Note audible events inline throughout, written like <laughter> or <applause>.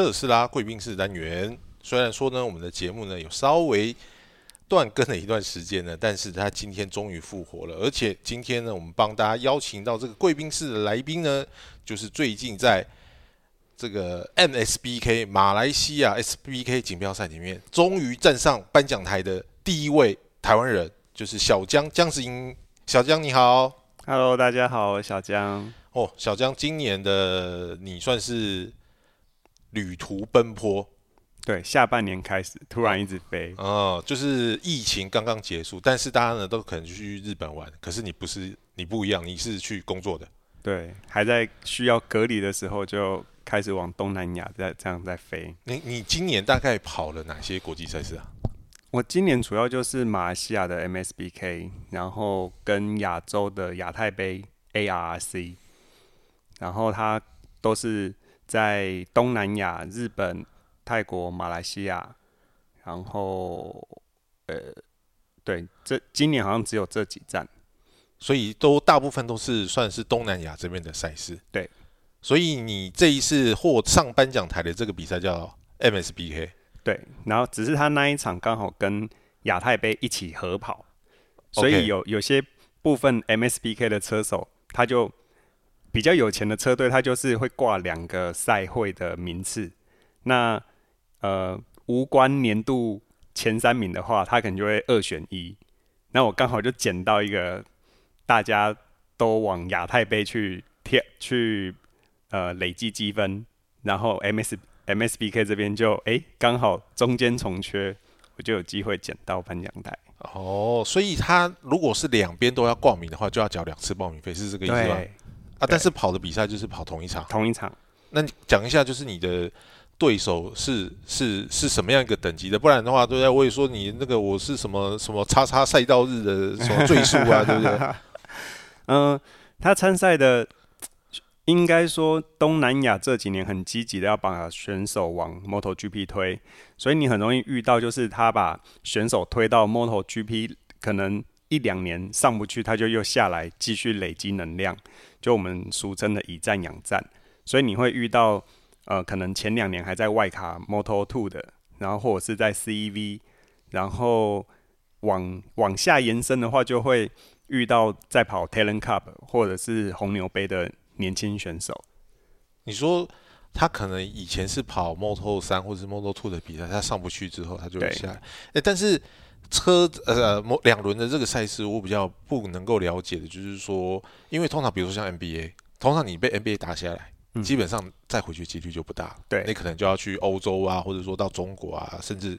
特斯拉贵宾室单元。虽然说呢，我们的节目呢有稍微断更了一段时间呢，但是他今天终于复活了。而且今天呢，我们帮大家邀请到这个贵宾室的来宾呢，就是最近在这个 MSBK 马来西亚 SBK 锦标赛里面，终于站上颁奖台的第一位台湾人，就是小江江子英。小江你好，Hello，大家好，我小江。哦，小江，今年的你算是旅途奔波。对，下半年开始突然一直飞。哦，就是疫情刚刚结束，但是大家呢都可能去日本玩，可是你不是，你不一样，你是去工作的。对，还在需要隔离的时候就开始往东南亚在这样在飞。你你今年大概跑了哪些国际赛事啊？我今年主要就是马来西亚的 MSBK，然后跟亚洲的亚太杯 ARC，然后它都是在东南亚、日本。泰国、马来西亚，然后，呃，对，这今年好像只有这几站，所以都大部分都是算是东南亚这边的赛事。对，所以你这一次获上颁奖台的这个比赛叫 MSBK。对，然后只是他那一场刚好跟亚太杯一起合跑，所以有有些部分 MSBK 的车手，他就比较有钱的车队，他就是会挂两个赛会的名次，那。呃，无关年度前三名的话，他可能就会二选一。那我刚好就捡到一个，大家都往亚太杯去贴去呃累计积分，然后 M S M S B K 这边就哎刚好中间重缺，我就有机会捡到颁奖台。哦，所以他如果是两边都要报名的话，就要缴两次报名费，是这个意思吗？啊，但是跑的比赛就是跑同一场，同一场。那讲一下，就是你的。对手是是是什么样一个等级的？不然的话，对不对？我也说你那个我是什么什么叉叉赛道日的什么最速啊，<laughs> 对不对？嗯，他参赛的应该说东南亚这几年很积极的要把选手往 MotoGP 推，所以你很容易遇到就是他把选手推到 MotoGP，可能一两年上不去，他就又下来继续累积能量，就我们俗称的以战养战，所以你会遇到。呃，可能前两年还在外卡 Moto Two 的，然后或者是在 CEV，然后往往下延伸的话，就会遇到在跑 Talent Cup 或者是红牛杯的年轻选手。你说他可能以前是跑 Moto 三或者是 Moto Two 的比赛，他上不去之后，他就下来。哎，但是车呃两轮的这个赛事，我比较不能够了解的，就是说，因为通常比如说像 NBA，通常你被 NBA 打下来。基本上再回去几率就不大，对，你可能就要去欧洲啊，或者说到中国啊，甚至，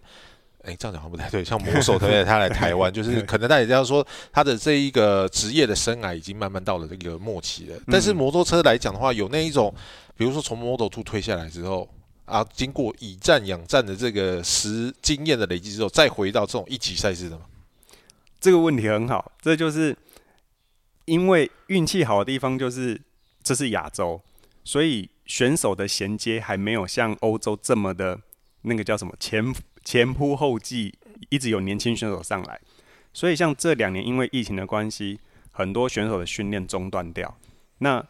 哎，这样讲好像不太对。像 <laughs> 魔手，特别他来台湾，就是 <laughs> 可能大家这样说，他的这一个职业的生涯已经慢慢到了这个末期了。但是摩托车来讲的话，有那一种，比如说从 Model Two 推下来之后啊，经过以战养战的这个实经验的累积之后，再回到这种一级赛事的吗？这个问题很好，这就是因为运气好的地方就是这是亚洲。所以选手的衔接还没有像欧洲这么的，那个叫什么前前仆后继，一直有年轻选手上来。所以像这两年因为疫情的关系，很多选手的训练中断掉。那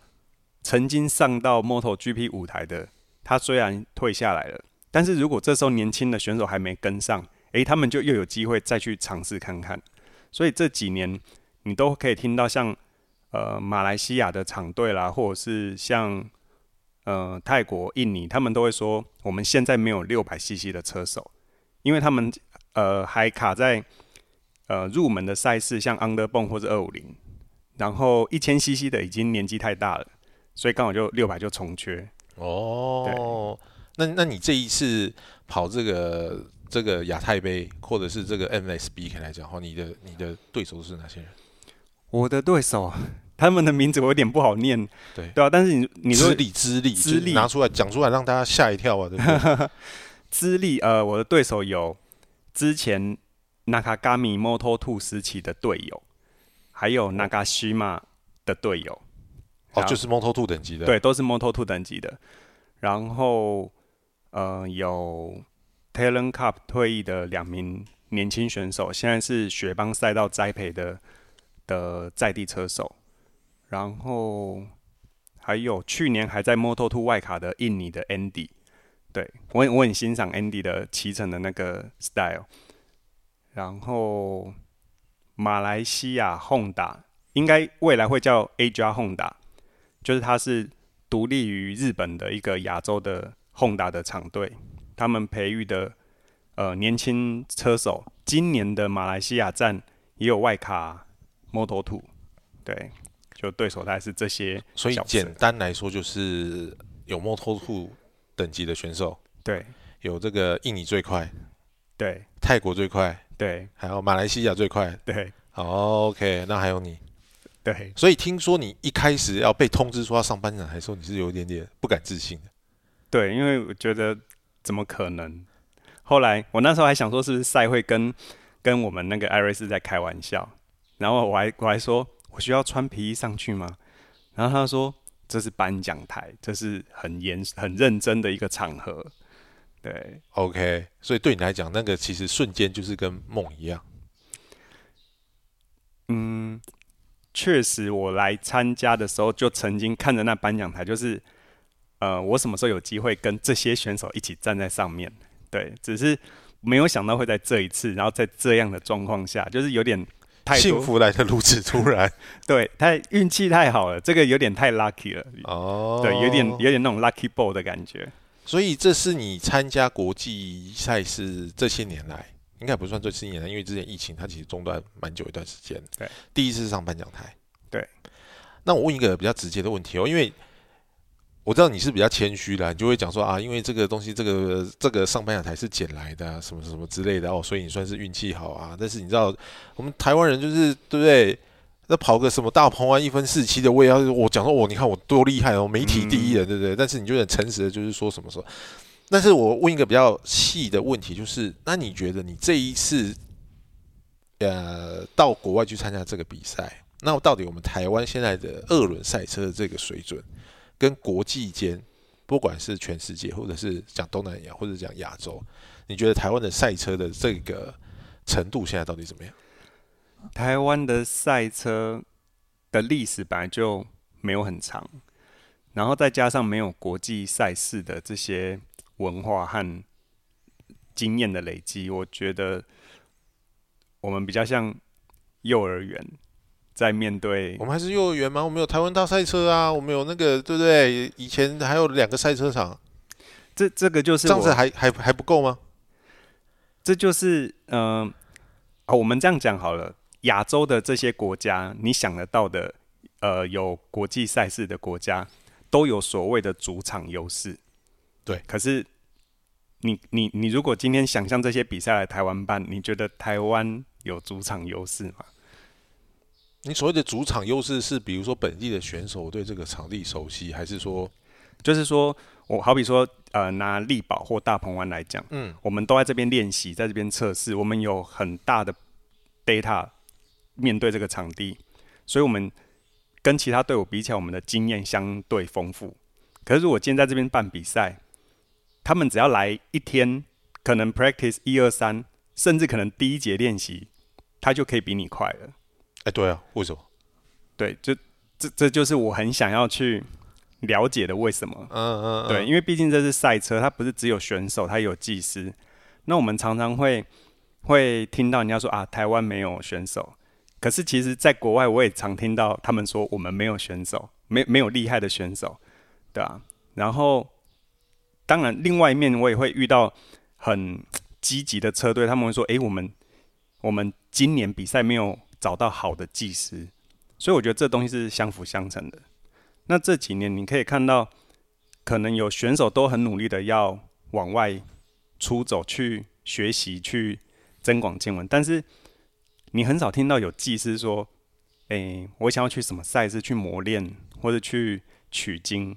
曾经上到 MotoGP 舞台的，他虽然退下来了，但是如果这时候年轻的选手还没跟上，诶，他们就又有机会再去尝试看看。所以这几年你都可以听到像呃马来西亚的厂队啦，或者是像。呃，泰国、印尼，他们都会说，我们现在没有六百 CC 的车手，因为他们呃还卡在呃入门的赛事，像 Underbone 或者二五零，然后一千 CC 的已经年纪太大了，所以刚好就六百就重缺。哦，那那你这一次跑这个这个亚太杯，或者是这个 MSB 来讲的话，你的你的对手是哪些人？我的对手。他们的名字我有点不好念，对对啊，但是你你说资历资历资历拿出来讲出来让大家吓一跳啊，对不对？<laughs> 资历呃，我的对手有之前 Nakagami Moto Two 时期的队友，还有 Nagashima 的队友，哦，就是 Moto Two 等级的，对，都是 Moto Two 等级的。然后呃，有 Talent Cup 退役的两名年轻选手，现在是雪邦赛道栽培的的在地车手。然后还有去年还在 Moto Two 外卡的印尼的 Andy，对我很我很欣赏 Andy 的骑乘的那个 style。然后马来西亚 Honda 应该未来会叫 AJ Honda，就是它是独立于日本的一个亚洲的 Honda 的厂队，他们培育的呃年轻车手，今年的马来西亚站也有外卡 Moto Two，对，就对手大概是这些，所以简单来说就是有 Moto Two 等级的选手，对，有这个印尼最快，对，泰国最快。对，还有马来西亚最快。对好，OK，那还有你。对，所以听说你一开始要被通知说要上班长，还说你是有一点点不敢置信的。对，因为我觉得怎么可能？后来我那时候还想说，是不是赛会跟跟我们那个艾瑞斯在开玩笑？然后我还我还说，我需要穿皮衣上去吗？然后他说，这是颁奖台，这是很严很认真的一个场合。对，OK，所以对你来讲，那个其实瞬间就是跟梦一样。嗯，确实，我来参加的时候就曾经看着那颁奖台，就是呃，我什么时候有机会跟这些选手一起站在上面？对，只是没有想到会在这一次，然后在这样的状况下，就是有点太幸福来的如此突然。<laughs> 对，太运气太好了，这个有点太 lucky 了。哦，对，有点有点那种 lucky ball 的感觉。所以这是你参加国际赛事这些年来，应该不算最新年的，因为之前疫情它其实中断蛮久一段时间。对，第一次上颁奖台。对，那我问一个比较直接的问题哦，因为我知道你是比较谦虚的，你就会讲说啊，因为这个东西，这个这个上颁奖台是捡来的，什么什么之类的哦，所以你算是运气好啊。但是你知道，我们台湾人就是对不对？那跑个什么大鹏湾一分四七的，我也要我讲说，我你看我多厉害哦，媒体第一人，对不对？但是你就很诚实的，就是说什么说。但是我问一个比较细的问题，就是那你觉得你这一次，呃，到国外去参加这个比赛，那到底我们台湾现在的二轮赛车的这个水准，跟国际间，不管是全世界，或者是讲东南亚，或者讲亚洲，你觉得台湾的赛车的这个程度现在到底怎么样？台湾的赛车的历史本来就没有很长，然后再加上没有国际赛事的这些文化和经验的累积，我觉得我们比较像幼儿园，在面对我们还是幼儿园吗？我们有台湾大赛车啊，我们有那个对不对？以前还有两个赛车场，这这个就是这样子还还还不够吗？这就是嗯，啊，我们这样讲好了。亚洲的这些国家，你想得到的，呃，有国际赛事的国家，都有所谓的主场优势。对，可是你你你，如果今天想象这些比赛来台湾办，你觉得台湾有主场优势吗？你所谓的主场优势是，比如说本地的选手对这个场地熟悉，还是说，就是说我好比说，呃，拿力宝或大鹏湾来讲，嗯，我们都在这边练习，在这边测试，我们有很大的 data。面对这个场地，所以我们跟其他队伍比起来，我们的经验相对丰富。可是如果今天在这边办比赛，他们只要来一天，可能 practice 一二三，甚至可能第一节练习，他就可以比你快了。哎，对啊，为什么？对，就这这就是我很想要去了解的为什么。嗯嗯。对，因为毕竟这是赛车，它不是只有选手，它有技师。那我们常常会会听到人家说啊，台湾没有选手。可是，其实，在国外，我也常听到他们说，我们没有选手，没没有厉害的选手，对啊。然后，当然，另外一面，我也会遇到很积极的车队，他们会说：“诶，我们我们今年比赛没有找到好的技师。”所以，我觉得这东西是相辅相成的。那这几年，你可以看到，可能有选手都很努力的要往外出走去学习，去增广见闻，但是。你很少听到有技师说：“哎，我想要去什么赛事去磨练，或者去取经，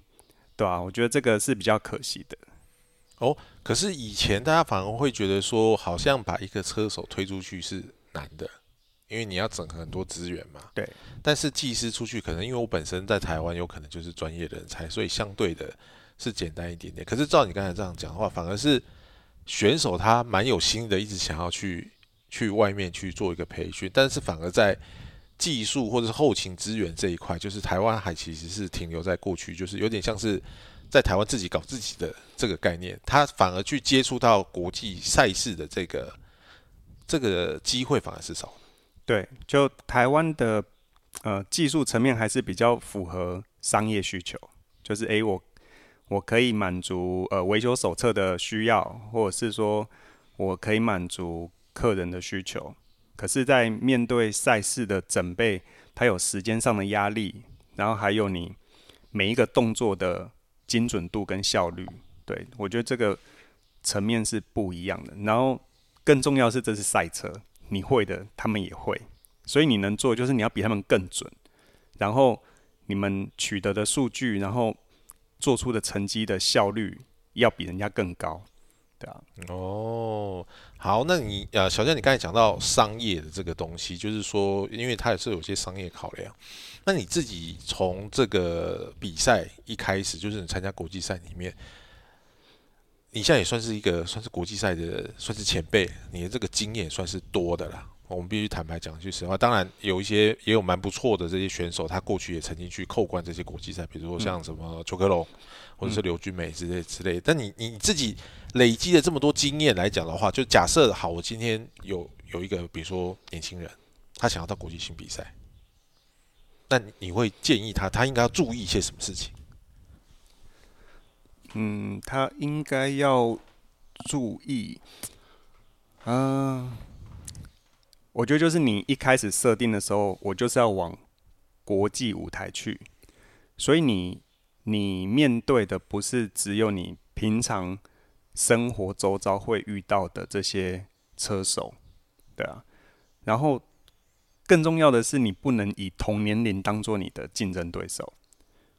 对吧？”我觉得这个是比较可惜的。哦，可是以前大家反而会觉得说，好像把一个车手推出去是难的，因为你要整合很多资源嘛。对。但是技师出去，可能因为我本身在台湾，有可能就是专业人才，所以相对的是简单一点点。可是照你刚才这样讲的话，反而是选手他蛮有心的，一直想要去。去外面去做一个培训，但是反而在技术或者是后勤资源这一块，就是台湾还其实是停留在过去，就是有点像是在台湾自己搞自己的这个概念，他反而去接触到国际赛事的这个这个机会反而是少。对，就台湾的呃技术层面还是比较符合商业需求，就是诶，我我可以满足呃维修手册的需要，或者是说我可以满足客人的需求。可是，在面对赛事的准备，它有时间上的压力，然后还有你每一个动作的精准度跟效率。对我觉得这个层面是不一样的。然后更重要是，这是赛车，你会的，他们也会，所以你能做就是你要比他们更准，然后你们取得的数据，然后做出的成绩的效率要比人家更高。哦，好，那你呃，小江，你刚才讲到商业的这个东西，就是说，因为它也是有些商业考量。那你自己从这个比赛一开始，就是你参加国际赛里面，你现在也算是一个算是国际赛的算是前辈，你的这个经验算是多的了。我们必须坦白讲句实话，当然有一些也有蛮不错的这些选手，他过去也曾经去扣关这些国际赛，比如说像什么邱克龙或者是刘俊美之类之类。但你你自己累积了这么多经验来讲的话，就假设好，我今天有有一个比如说年轻人，他想要到国际性比赛，那你会建议他他应该要注意一些什么事情？嗯，他应该要注意，嗯。我觉得就是你一开始设定的时候，我就是要往国际舞台去，所以你你面对的不是只有你平常生活周遭会遇到的这些车手，对啊，然后更重要的是你不能以同年龄当做你的竞争对手。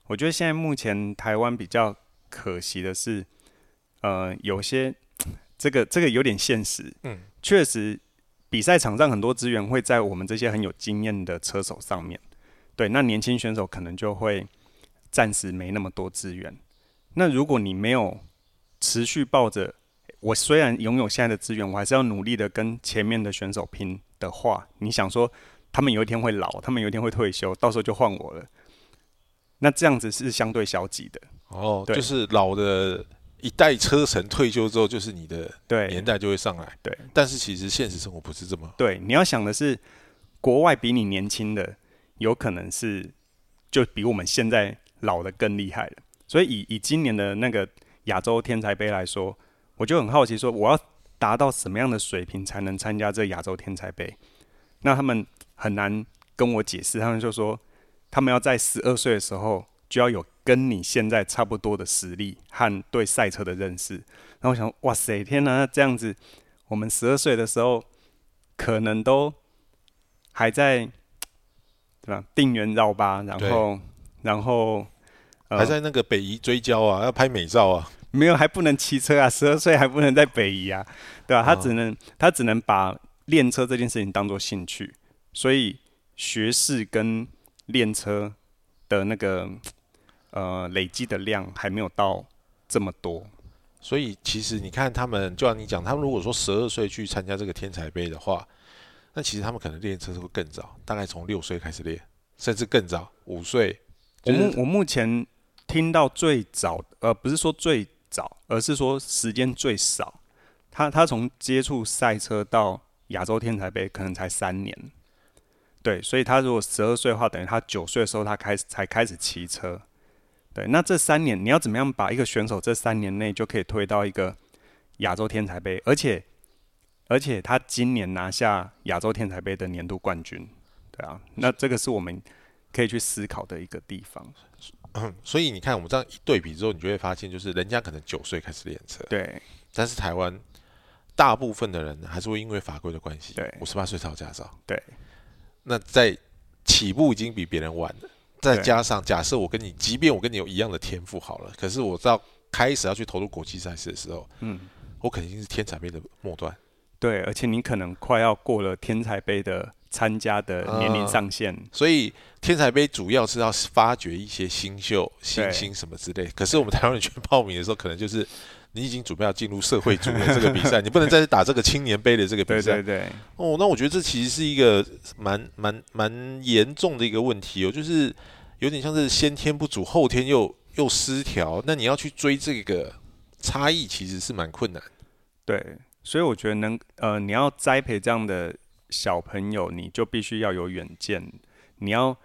我觉得现在目前台湾比较可惜的是，呃，有些这个这个有点现实，嗯，确实。比赛场上很多资源会在我们这些很有经验的车手上面，对，那年轻选手可能就会暂时没那么多资源。那如果你没有持续抱着我虽然拥有现在的资源，我还是要努力的跟前面的选手拼的话，你想说他们有一天会老，他们有一天会退休，到时候就换我了，那这样子是相对消极的。哦，就是老的。一代车神退休之后，就是你的年代就会上来。对，但是其实现实生活不是这么。对，你要想的是，国外比你年轻的，有可能是就比我们现在老的更厉害了。所以以以今年的那个亚洲天才杯来说，我就很好奇，说我要达到什么样的水平才能参加这亚洲天才杯？那他们很难跟我解释，他们就说他们要在十二岁的时候。就要有跟你现在差不多的实力和对赛车的认识。然后我想，哇塞，天哪！这样子，我们十二岁的时候，可能都还在对吧？定圆绕吧，然后，然后还在那个北移追焦啊，要拍美照啊。没有，还不能骑车啊！十二岁还不能在北移啊，对吧？他只能他只能把练车这件事情当做兴趣，所以学士跟练车的那个。呃，累积的量还没有到这么多，所以其实你看他们，就像你讲，他们如果说十二岁去参加这个天才杯的话，那其实他们可能练车会更早，大概从六岁开始练，甚至更早，五岁。我目我目前听到最早，呃，不是说最早，而是说时间最少。他他从接触赛车到亚洲天才杯，可能才三年。对，所以他如果十二岁的话，等于他九岁的时候，他开始才开始骑车。对，那这三年你要怎么样把一个选手这三年内就可以推到一个亚洲天才杯，而且而且他今年拿下亚洲天才杯的年度冠军，对啊，那这个是我们可以去思考的一个地方。<coughs> 所以你看，我们这样一对比之后，你就会发现，就是人家可能九岁开始练车，对，但是台湾大部分的人还是会因为法规的关系，对，五十八岁才有驾照，对，那在起步已经比别人晚了。再加上，假设我跟你，即便我跟你有一样的天赋好了，可是我知道开始要去投入国际赛事的时候，嗯，我肯定是天才杯的末端。对，而且你可能快要过了天才杯的参加的年龄上限。所以天才杯主要是要发掘一些新秀、新星什么之类。可是我们台湾人去报名的时候，可能就是。你已经准备要进入社会组的这个比赛，<laughs> 你不能再打这个青年杯的这个比赛。对对对。哦，那我觉得这其实是一个蛮蛮蛮严重的一个问题哦，就是有点像是先天不足，后天又又失调，那你要去追这个差异，其实是蛮困难。对，所以我觉得能呃，你要栽培这样的小朋友，你就必须要有远见。你要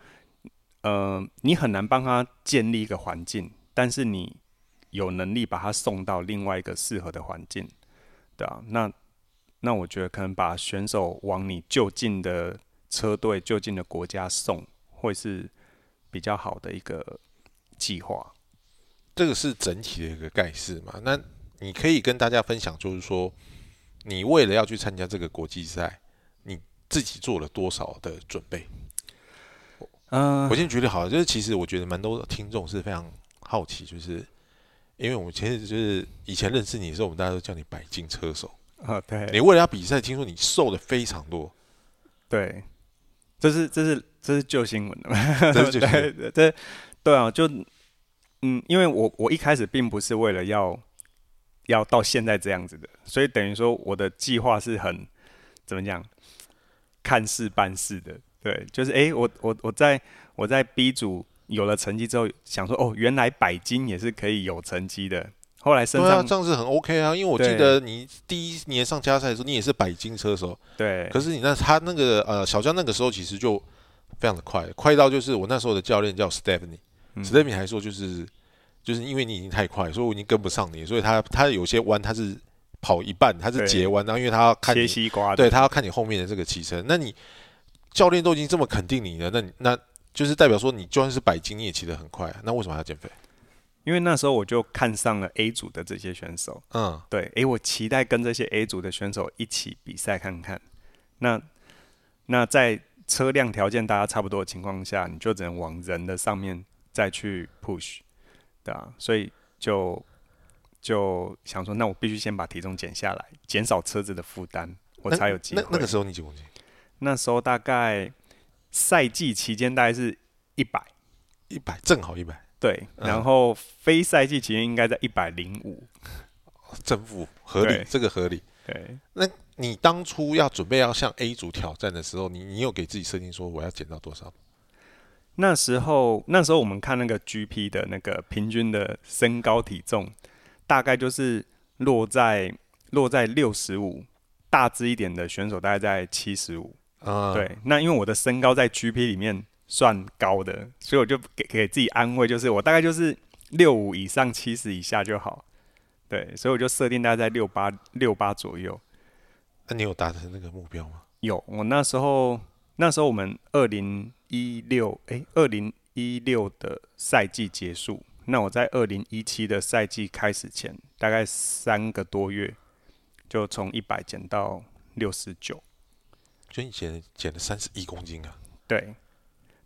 呃，你很难帮他建立一个环境，但是你有能力把他送到另外一个适合的环境，对啊，那那我觉得可能把选手往你就近的车队、就近的国家送，会是比较好的一个计划。这个是整体的一个概事嘛？那你可以跟大家分享，就是说，你为了要去参加这个国际赛，你自己做了多少的准备？嗯、我先举例好了，就是其实我觉得蛮多听众是非常好奇，就是因为我们其实就是以前认识你的时候，我们大家都叫你百金车手。啊，对，你为了要比赛，听说你瘦的非常多，对，这是这是这是旧新闻的嘛？这是旧新闻 <laughs> 对对这对啊，就嗯，因为我我一开始并不是为了要要到现在这样子的，所以等于说我的计划是很怎么讲，看事办事的。对，就是诶，我我我在我在 B 组有了成绩之后，想说哦，原来百金也是可以有成绩的。后来身对啊，上这样子很 OK 啊。因为我记得你第一年上加赛的时候，你也是百金车手，对。可是你那他那个呃小江那个时候其实就非常的快，快到就是我那时候的教练叫 Stephanie，Stephanie、还说就是就是因为你已经太快，所以我已经跟不上你，所以他他有些弯他是跑一半，他是对截弯，然后因为他要看切，西瓜，对他要看你后面的这个骑乘，那你教练都已经这么肯定你了，那你那就是代表说你就算是百斤你也骑得很快、啊，那为什么还要减肥？因为那时候我就看上了 A 组的这些选手。嗯，对，诶，我期待跟这些 A 组的选手一起比赛看看。那那在车辆条件大家差不多的情况下，你就只能往人的上面再去 push，对啊，所以就就想说，那我必须先把体重减下来，减少车子的负担，我才有机会。那那个时候你几公斤？那时候大概赛季期间大概是一百，一百，正好一百，对，嗯然后非赛季期间应该在一百零五，正负合理，这个合理。对。那你当初要准备要向 A 组挑战的时候，你你有给自己设定说我要减到多少？那时候，那时候我们看那个 GP 的那个平均的身高体重，大概就是落在落在六十五，大只一点的选手大概在七十五。啊、对，那因为我的身高在 GP 里面算高的，所以我就给给自己安慰，就是我大概就是六五以上，七十以下就好。对，所以我就设定大概在六八六八左右。那你有达成那个目标吗？有，我那时候那时候我们二零一六哎，二零一六的赛季结束，那我在二零一七的赛季开始前，大概三个多月，就从一百减到六十九。就你减减了三十一公斤啊！对，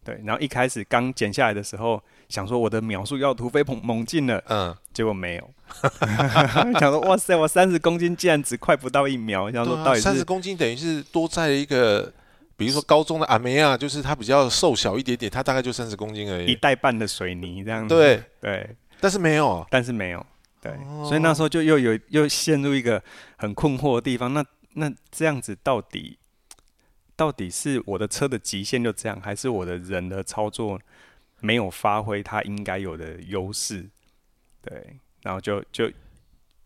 对，然后一开始刚减下来的时候，想说我的秒数要突飞猛猛进了，嗯，结果没有。<laughs> 想说哇塞，我三十公斤竟然只快不到一秒，想说到底是三十公斤等于是多载了一个，比如说高中的阿梅亚，就是他比较瘦小一点点，他大概就三十公斤而已一。袋半的水泥这样子。对，对。但是没有，但是没有，对，哦所以那时候就又有又陷入一个很困惑的地方。那那这样子到底到底是我的车的极限就这样，还是我的人的操作没有发挥它应该有的优势？对，然后就就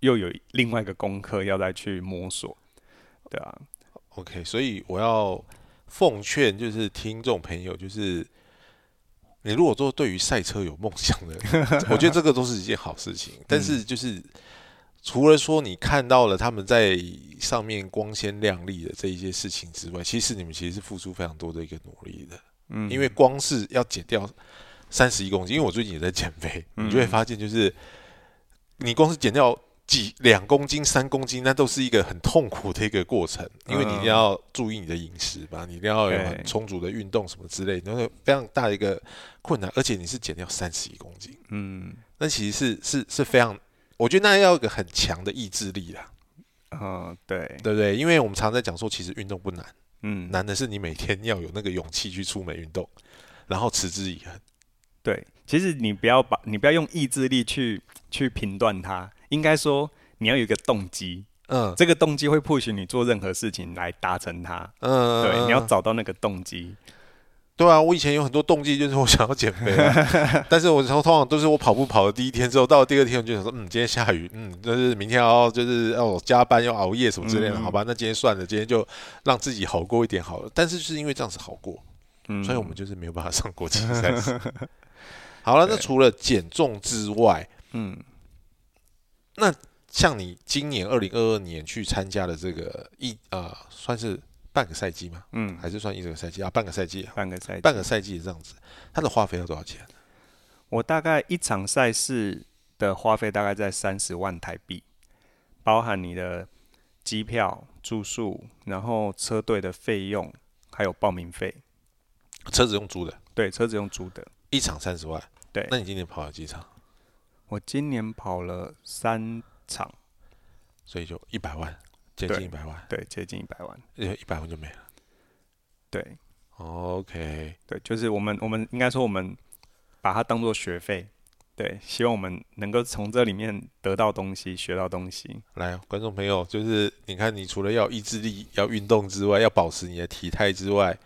又有另外一个功课要再去摸索，对啊，OK，所以我要奉劝就是听众朋友，就是你如果说对于赛车有梦想的，<laughs> 我觉得这个都是一件好事情。但是就是除了说你看到了他们在上面光鲜亮丽的这一些事情之外，其实你们其实是付出非常多的一个努力的。嗯，因为光是要减掉三十一公斤，因为我最近也在减肥，你就会发现就是你光是减掉几两公斤、三公斤，那都是一个很痛苦的一个过程，因为你一定要注意你的饮食吧，你一定要有很对充足的运动什么之类，那个非常大的一个困难，而且你是减掉三十一公斤，嗯。那其实是是是非常，我觉得那要有一个很强的意志力啦，嗯，对，对不对？因为我们常在讲说，其实运动不难，嗯，难的是你每天要有那个勇气去出门运动，然后持之以恒。对，其实你不要把你不要用意志力去去评断它，应该说你要有一个动机，嗯这个动机会 push 你做任何事情来达成它。嗯，对，你要找到那个动机。对啊，我以前有很多动机，就是我想要减肥啊，<laughs> 但是我通通常都是我跑步跑的第一天之后，到了第二天我就想说，嗯，今天下雨，嗯，就是明天要就是要加班要熬夜什么之类的，好吧，那今天算了，今天就让自己好过一点好了。但是就是因为这样子好过，嗯。所以我们就是没有办法上国际赛事。<laughs> 好了，那除了减重之外，嗯，那像你今年二零二二年去参加的这个一呃，算是半个赛季吗？嗯，还是算一整个赛季啊？半个赛季啊，半个赛季，半个赛季这样子，它的花费要多少钱？我大概一场赛事的花费大概在三十万台币，包含你的机票、住宿，然后车队的费用，还有报名费。车子用租的，对，车子用租的。一场三十万。对那你今年跑了几场？我今年跑了三场，所以就一百万，接近一百万，对，接近一百万。呃，一百万就没了。对，OK，对，就是我们我们应该说我们把它当做学费，对，希望我们能够从这里面得到东西，学到东西。来，观众朋友，就是你看，你除了要意志力、要运动之外，要保持你的体态之外，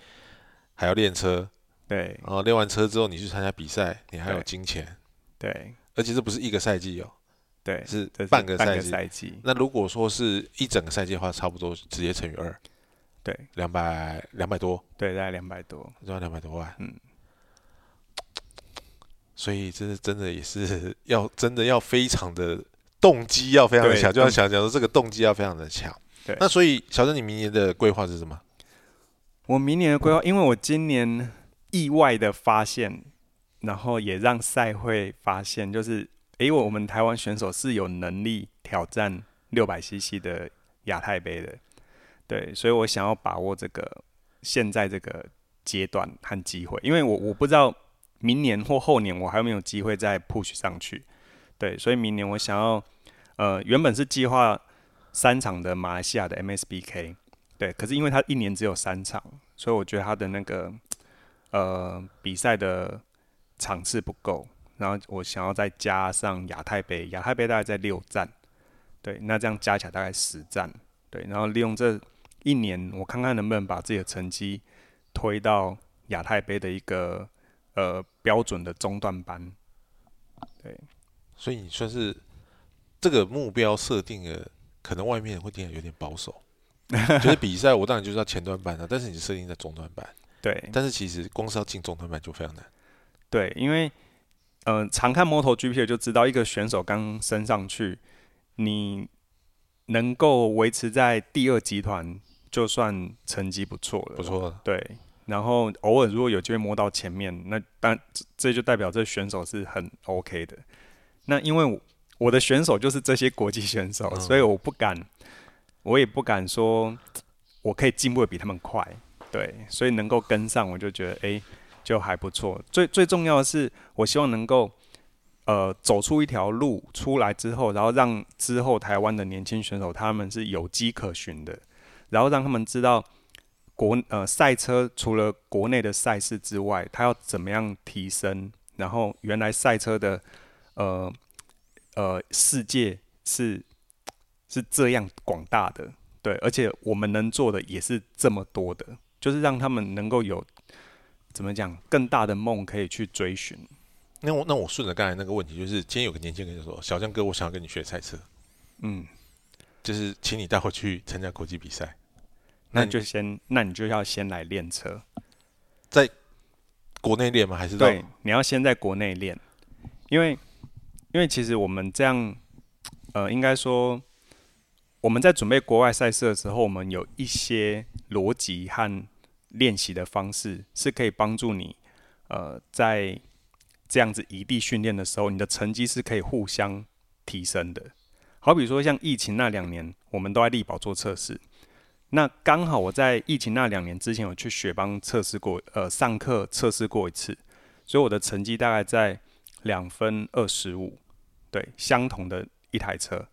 还要练车。对然后练完车之后，你去参加比赛，你还有金钱，对而且这不是一个赛季哦，对，是半个赛季。赛季，那如果说是一整个赛季的话，差不多直接乘以二，对两百两百多，对，大概两百多。要两百多万。嗯，所以这是真的也是 <laughs> 要真的要非常的动机要非常的强，就像动想讲说这个动机要非常的强。对那所以小郑，你明年的规划是什么？我明年的规划，因为我今年意外的发现，然后也让赛会发现，就是诶，我们台湾选手是有能力挑战六百 CC 的亚太杯的，对，所以我想要把握这个现在这个阶段和机会，因为我我不知道明年或后年我还有没有机会再 push 上去，对，所以明年我想要，呃，原本是计划三场的马来西亚的 MSBK。对，可是因为他一年只有三场，所以我觉得他的那个呃比赛的场次不够，然后我想要再加上亚太杯，亚太杯大概在六站，对，那这样加起来大概十站，对，然后利用这一年，我看看能不能把自己的成绩推到亚太杯的一个呃标准的中段班，对，所以你算是这个目标设定的，可能外面会听起来有点保守。就是比赛，我当然就是要前段班啊，但是你设定在中段班，对，但是其实光是要进中段班就非常难。对，因为呃，常看 MotoGP 的就知道，一个选手刚升上去，你能够维持在第二集团，就算成绩不错了。不。错了，对，然后偶尔如果有机会摸到前面，那当这这就代表这选手是很 OK 的。那因为我我的选手就是这些国际选手，嗯所以我不敢，我也不敢说我可以进步的比他们快。对，所以能够跟上，我就觉得诶就还不错。最最重要的是，我希望能够呃走出一条路出来之后，然后让之后台湾的年轻选手他们是有迹可循的，然后让他们知道国呃赛车除了国内的赛事之外，它要怎么样提升，然后原来赛车的呃呃世界是是这样广大的，对，而且我们能做的也是这么多的，就是让他们能够有怎么讲更大的梦可以去追寻。那我那我顺着刚才那个问题，就是今天有个年轻人就说：“小江哥，我想要跟你学赛车，嗯，就是请你带我去参加国际比赛。”那那你就先，那你就要先来练车。在国内练吗？还是到对，你要先在国内练，因为因为其实我们这样，呃，应该说我们在准备国外赛事的时候，我们有一些逻辑和练习的方式，是可以帮助你，呃，在这样子异地训练的时候，你的成绩是可以互相提升的。好比说像疫情那两年，我们都在力宝做测试。那刚好我在疫情那两年之前有去雪邦测试过，呃，上课测试过一次，所以我的成绩大概在两分二十五，对，相同的一台车。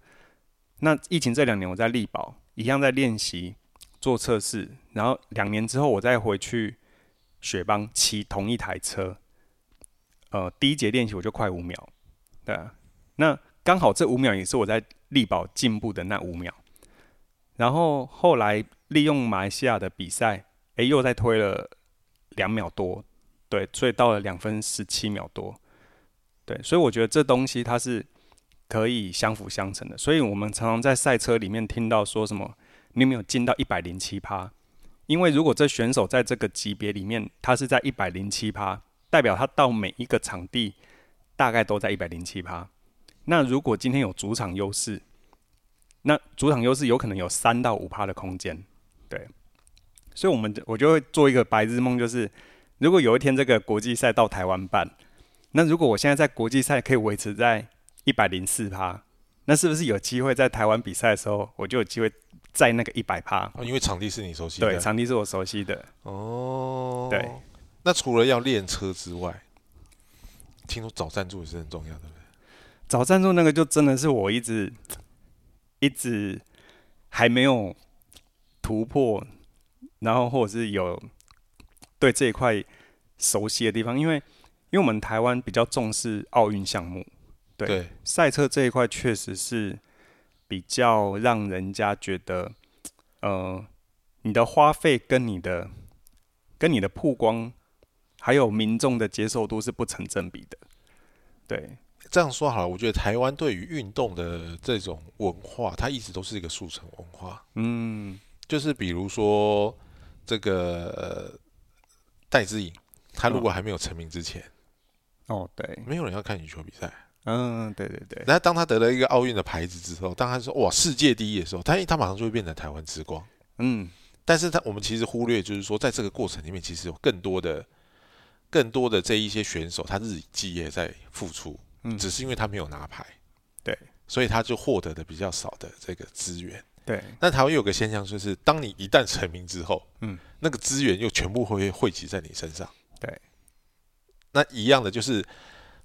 那疫情这两年我在力宝一样在练习做测试，然后两年之后我再回去雪邦骑同一台车，呃，第一节练习我就快五秒，对啊，那刚好这五秒也是我在力宝进步的那五秒。然后后来利用马来西亚的比赛，诶，又再推了两秒多，对，所以到了两分十七秒多，对，所以我觉得这东西它是可以相辅相成的。所以我们常常在赛车里面听到说什么，你有没有进到一百零七趴？因为如果这选手在这个级别里面，他是在一百零七趴，代表他到每一个场地大概都在一百零七趴。那如果今天有主场优势，那主场优势有可能有三到五趴的空间，对。所以，我们我就会做一个白日梦，就是如果有一天这个国际赛到台湾办，那如果我现在在国际赛可以维持在一百零四趴，那是不是有机会在台湾比赛的时候，我就有机会在那个一百趴？因为场地是你熟悉的，对，场地是我熟悉的。哦，对。那除了要练车之外，听说找赞助也是很重要的，对不对？找赞助那个就真的是我一直一直还没有突破。然后或者是有对这一块熟悉的地方，因为因为我们台湾比较重视奥运项目，对赛车这一块确实是比较让人家觉得，呃，你的花费跟你的跟你的曝光还有民众的接受度是不成正比的。对，这样说好了，我觉得台湾对于运动的这种文化，它一直都是一个速成文化。嗯，就是比如说。这个戴之颖，他如果还没有成名之前，哦，对，没有人要看羽球比赛。嗯，对对对。那当他得了一个奥运的牌子之后，当他说哇世界第一的时候，他他马上就会变成台湾之光。嗯，但是他我们其实忽略，就是说在这个过程里面，其实有更多的、更多的这一些选手，他日以继夜在付出。嗯，只是因为他没有拿牌，对，所以他就获得的比较少的这个资源。对，那台湾有个现象，就是当你一旦成名之后，嗯，那个资源又全部会汇集在你身上。对，那一样的就是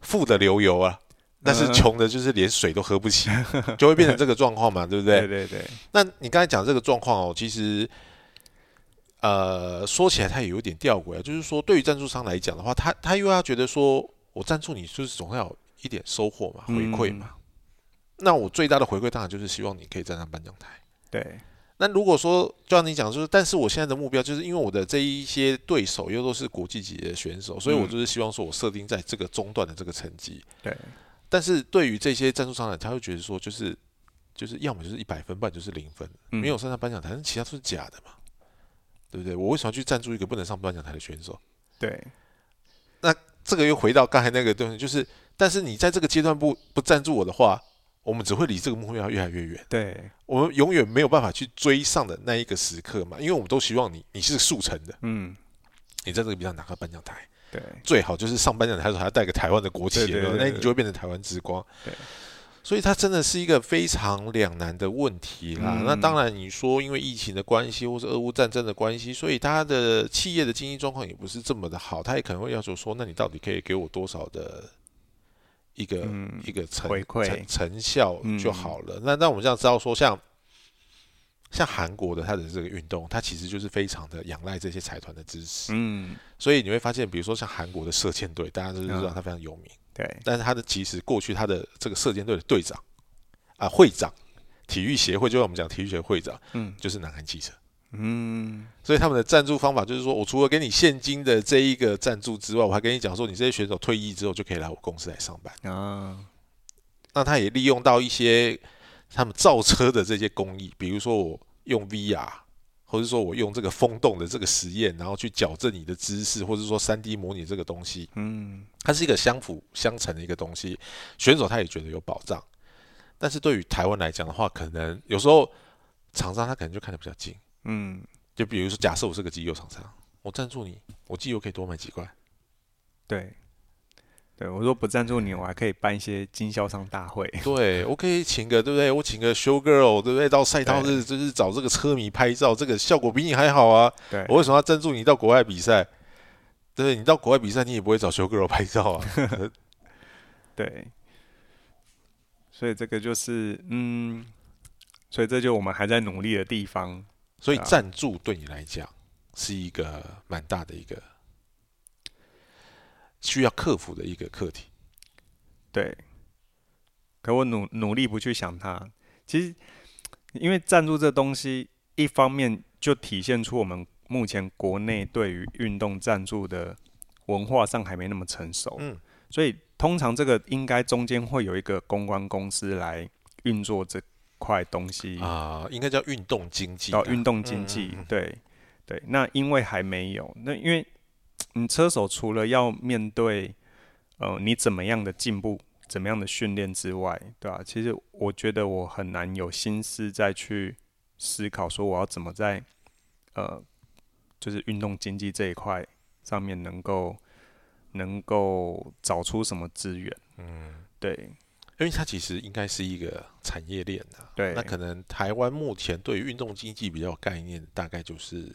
富的流油啊，但是穷的就是连水都喝不起，<laughs> 就会变成这个状况嘛，<laughs> 对不对？对对对。那你刚才讲这个状况哦，其实，呃，说起来它也有点吊诡啊，就是说对于赞助商来讲的话，他他又要觉得说我赞助你，就是总要有一点收获嘛，回馈嘛。那我最大的回馈当然就是希望你可以站上颁奖台。对，那如果说就像你讲，就是但是我现在的目标就是因为我的这一些对手又都是国际级的选手，所以我就是希望说我设定在这个中段的这个成绩。对，但是对于这些赞助商来，他会觉得说就是就是要么就是一百分，不然就是零分，没有上上颁奖台，但其他都是假的嘛，对不对？我为什么要去赞助一个不能上颁奖台的选手？对，那这个又回到刚才那个东西，就是但是你在这个阶段不不赞助我的话。我们只会离这个目标越来越远。对，我们永远没有办法去追上的那一个时刻嘛，因为我们都希望你你是速成的，嗯，你在这个比赛拿个颁奖台，对，最好就是上颁奖台的时候还要带个台湾的国旗，那你就会变成台湾之光。对，所以它真的是一个非常两难的问题啦。那当然，你说因为疫情的关系，或是俄乌战争的关系，所以它的企业的经济状况也不是这么的好，他也可能会要求说，那你到底可以给我多少的？一个一个成成成效就好了。那那我们这样知道说，像像韩国的它的这个运动，它其实就是非常的仰赖这些财团的支持。嗯，所以你会发现，比如说像韩国的射箭队，大家都知道它非常有名。对，但是它的其实过去它的这个射箭队的队长啊会长，体育协会就像我们讲体育协会长，嗯，就是南韩汽车。嗯，所以他们的赞助方法就是说，我除了给你现金的这一个赞助之外，我还跟你讲说，你这些选手退役之后就可以来我公司来上班啊。那他也利用到一些他们造车的这些工艺，比如说我用 VR，或者说我用这个风洞的这个实验，然后去矫正你的姿势，或者说三 D 模拟这个东西。嗯，它是一个相辅相成的一个东西。选手他也觉得有保障，但是对于台湾来讲的话，可能有时候厂商他可能就看得比较近。嗯，就比如说，假设我是个机油厂商，我赞助你，我机油可以多买几罐。对，对我说不赞助你，我还可以办一些经销商大会。<laughs> 对，我可以请个，对不对？我请个 show girl，对不对？到赛道日就是找这个车迷拍照，这个效果比你还好啊。对，我为什么要赞助你到国外比赛？对，你到国外比赛，你也不会找 show girl 拍照啊。<laughs> 对，所以这个就是，嗯，所以这就我们还在努力的地方。所以赞助对你来讲是一个蛮大的一个需要克服的一个课题。对，可我努努力不去想它。其实，因为赞助这东西，一方面就体现出我们目前国内对于运动赞助的文化上还没那么成熟，嗯，所以通常这个应该中间会有一个公关公司来运作这块东西啊，应该叫运动经济，到运动经济，对对。那因为还没有，那因为你车手除了要面对呃你怎么样的进步、怎么样的训练之外，对吧？其实我觉得我很难有心思再去思考说我要怎么在呃就是运动经济这一块。上面能够能够找出什么资源？嗯，对，因为它其实应该是一个产业链的。对，那可能台湾目前对运动经济比较有概念，大概就是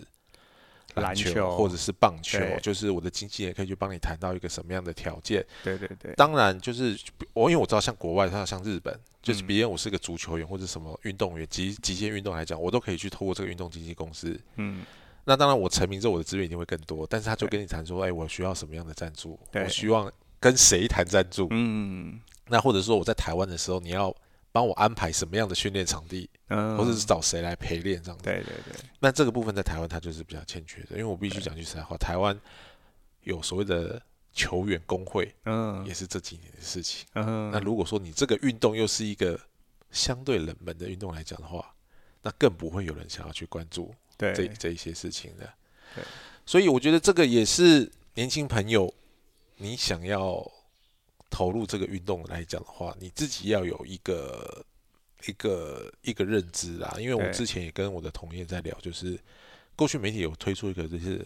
篮球或者是棒球，就是我的经纪人可以去帮你谈到一个什么样的条件。对对对。当然，就是我因为我知道，像国外，它像日本，就是别人我是个足球员或者什么运动员，极极限运动来讲，我都可以去透过这个运动经纪公司。嗯。那当然，我成名之后，我的资源一定会更多。但是他就跟你谈说，哎，我需要什么样的赞助？我希望跟谁谈赞助？嗯，那或者说我在台湾的时候，你要帮我安排什么样的训练场地？嗯，或者是找谁来陪练这样子？对对对。那这个部分在台湾，它就是比较欠缺的，因为我必须讲句实在话，台湾有所谓的球员工会，嗯，也是这几年的事情。嗯，那如果说你这个运动又是一个相对冷门的运动来讲的话，那更不会有人想要去关注。这这一些事情的，对，所以我觉得这个也是年轻朋友，你想要投入这个运动来讲的话，你自己要有一个一个一个认知啦。因为我之前也跟我的同业在聊，就是过去媒体有推出一个就是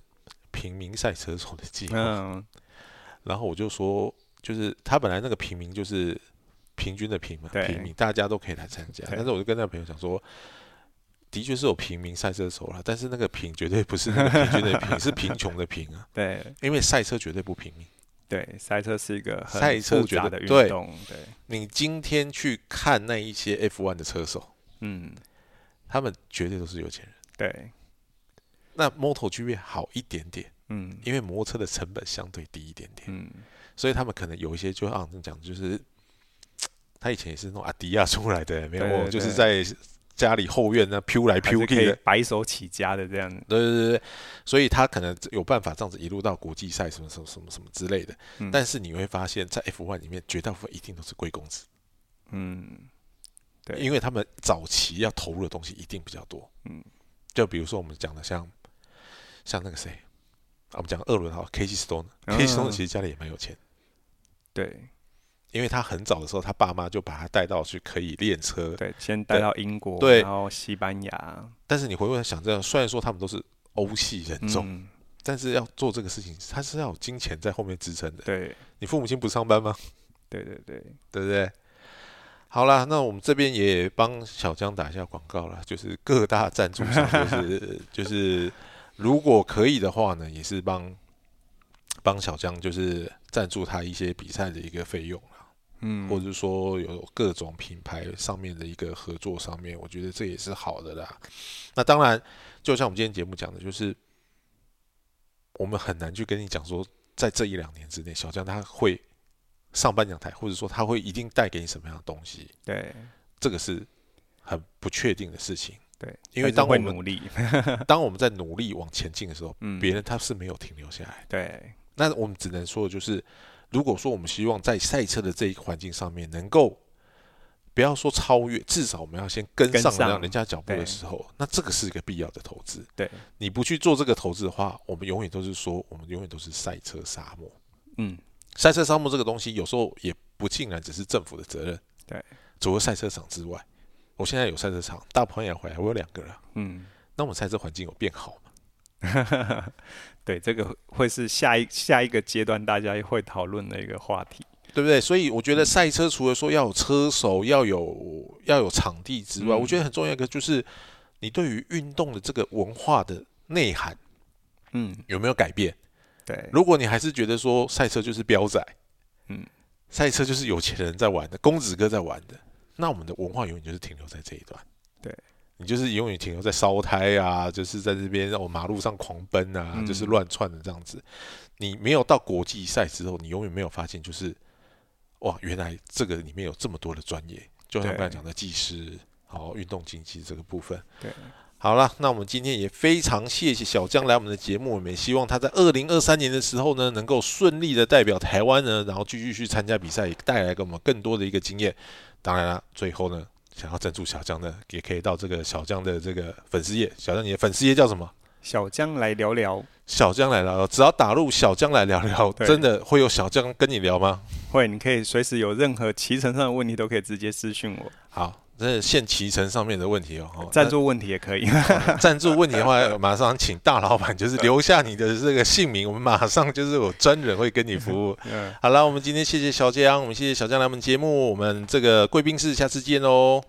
平民赛车手的计划，<laughs> 然后我就说，就是他本来那个平民就是平均的平嘛，平民大家都可以来参加，但是我就跟那个朋友讲说。的确是有平民赛车手了，但是那个平绝对不是那个平均的平，<laughs> 是贫穷的贫啊。对，因为赛车绝对不平民。对，赛车是一个很复杂的运动。对，你今天去看那一些 F1 的车手，嗯，他们绝对都是有钱人。对，那 MotoGP 好一点点，嗯，因为摩托车的成本相对低一点点，嗯，所以他们可能有一些，就像你讲，就是 <tsk> 他以前也是那种阿迪亚出来的，没有，就是在。家里后院那飘来飘去的，白手起家的这样。对对对对，所以他可能有办法这样子一路到国际赛什么什么什么什么之类的。但是你会发现在 F1 里面，绝大部分一定都是贵公子。嗯，对，因为他们早期要投入的东西一定比较多。嗯，就比如说我们讲的像像那个谁，我们讲二轮哈，K C Stone，K C Stone 其实家里也蛮有钱。对。因为他很早的时候，他爸妈就把他带到去可以练车。对，先带到英国，对，然后西班牙。但是你回过来想，这样虽然说他们都是欧系人种，但是要做这个事情，他是要有金钱在后面支撑的。对，你父母亲不上班吗？对对对，对不对？好啦，那我们这边也帮小江打一下广告了，就是各大赞助商，<laughs> 就是就是，如果可以的话呢，也是帮帮小江，就是赞助他一些比赛的一个费用。嗯，或者是说有各种品牌上面的一个合作上面，我觉得这也是好的啦。那当然，就像我们今天节目讲的，就是我们很难去跟你讲说，在这一两年之内，小江他会上颁奖台，或者说他会一定带给你什么样的东西。对，这个是很不确定的事情。对，因为当我们努力，当我们在努力往前进的时候，<laughs> 别人他是没有停留下来。对，那我们只能说的就是。如果说我们希望在赛车的这一个环境上面能够不要说超越，至少我们要先跟上让人家脚步的时候，那这个是一个必要的投资。对，你不去做这个投资的话，我们永远都是说，我们永远都是赛车沙漠。嗯，赛车沙漠这个东西有时候也不尽然只是政府的责任。对，除了赛车场之外，我现在有赛车场，大鹏也回来，我有两个了。嗯，那我们赛车环境有变好吗？<laughs> 对，这个会是下一下一个阶段大家会讨论的一个话题，对不对？所以我觉得赛车除了说要有车手、要有要有场地之外，我觉得很重要一个就是你对于运动的这个文化的内涵，嗯，有没有改变？对，如果你还是觉得说赛车就是彪仔，嗯，赛车就是有钱人在玩的，公子哥在玩的，那我们的文化永远就是停留在这一段。对。你就是永远停留在烧胎啊，就是在这边让我马路上狂奔啊，就是乱窜的这样子。你没有到国际赛之后，你永远没有发现，就是哇，原来这个里面有这么多的专业，就像刚才讲的技师，好运动经济这个部分。对，好了，那我们今天也非常谢谢小江来我们的节目，我们也希望他在二零二三年的时候呢，能够顺利的代表台湾呢，然后继续去参加比赛，也带来给我们更多的一个经验。当然了，最后呢，想要赞助小江的，也可以到这个小江的这个粉丝页。小江，你的粉丝页叫什么？小江来聊聊，小江来聊聊，只要打入小江来聊聊，真的会有小江跟你聊吗？会，你可以随时有任何骑乘上的问题都可以直接私讯我，好，这是现骑乘上面的问题哦。哦赞助问题也可以。那赞助问题的话，马上请大老板就是留下你的这个姓名，我们马上就是有专人会跟你服务。嗯，好了，我们今天谢谢小江，我们谢谢小江来我们节目，我们这个贵宾室下次见喽。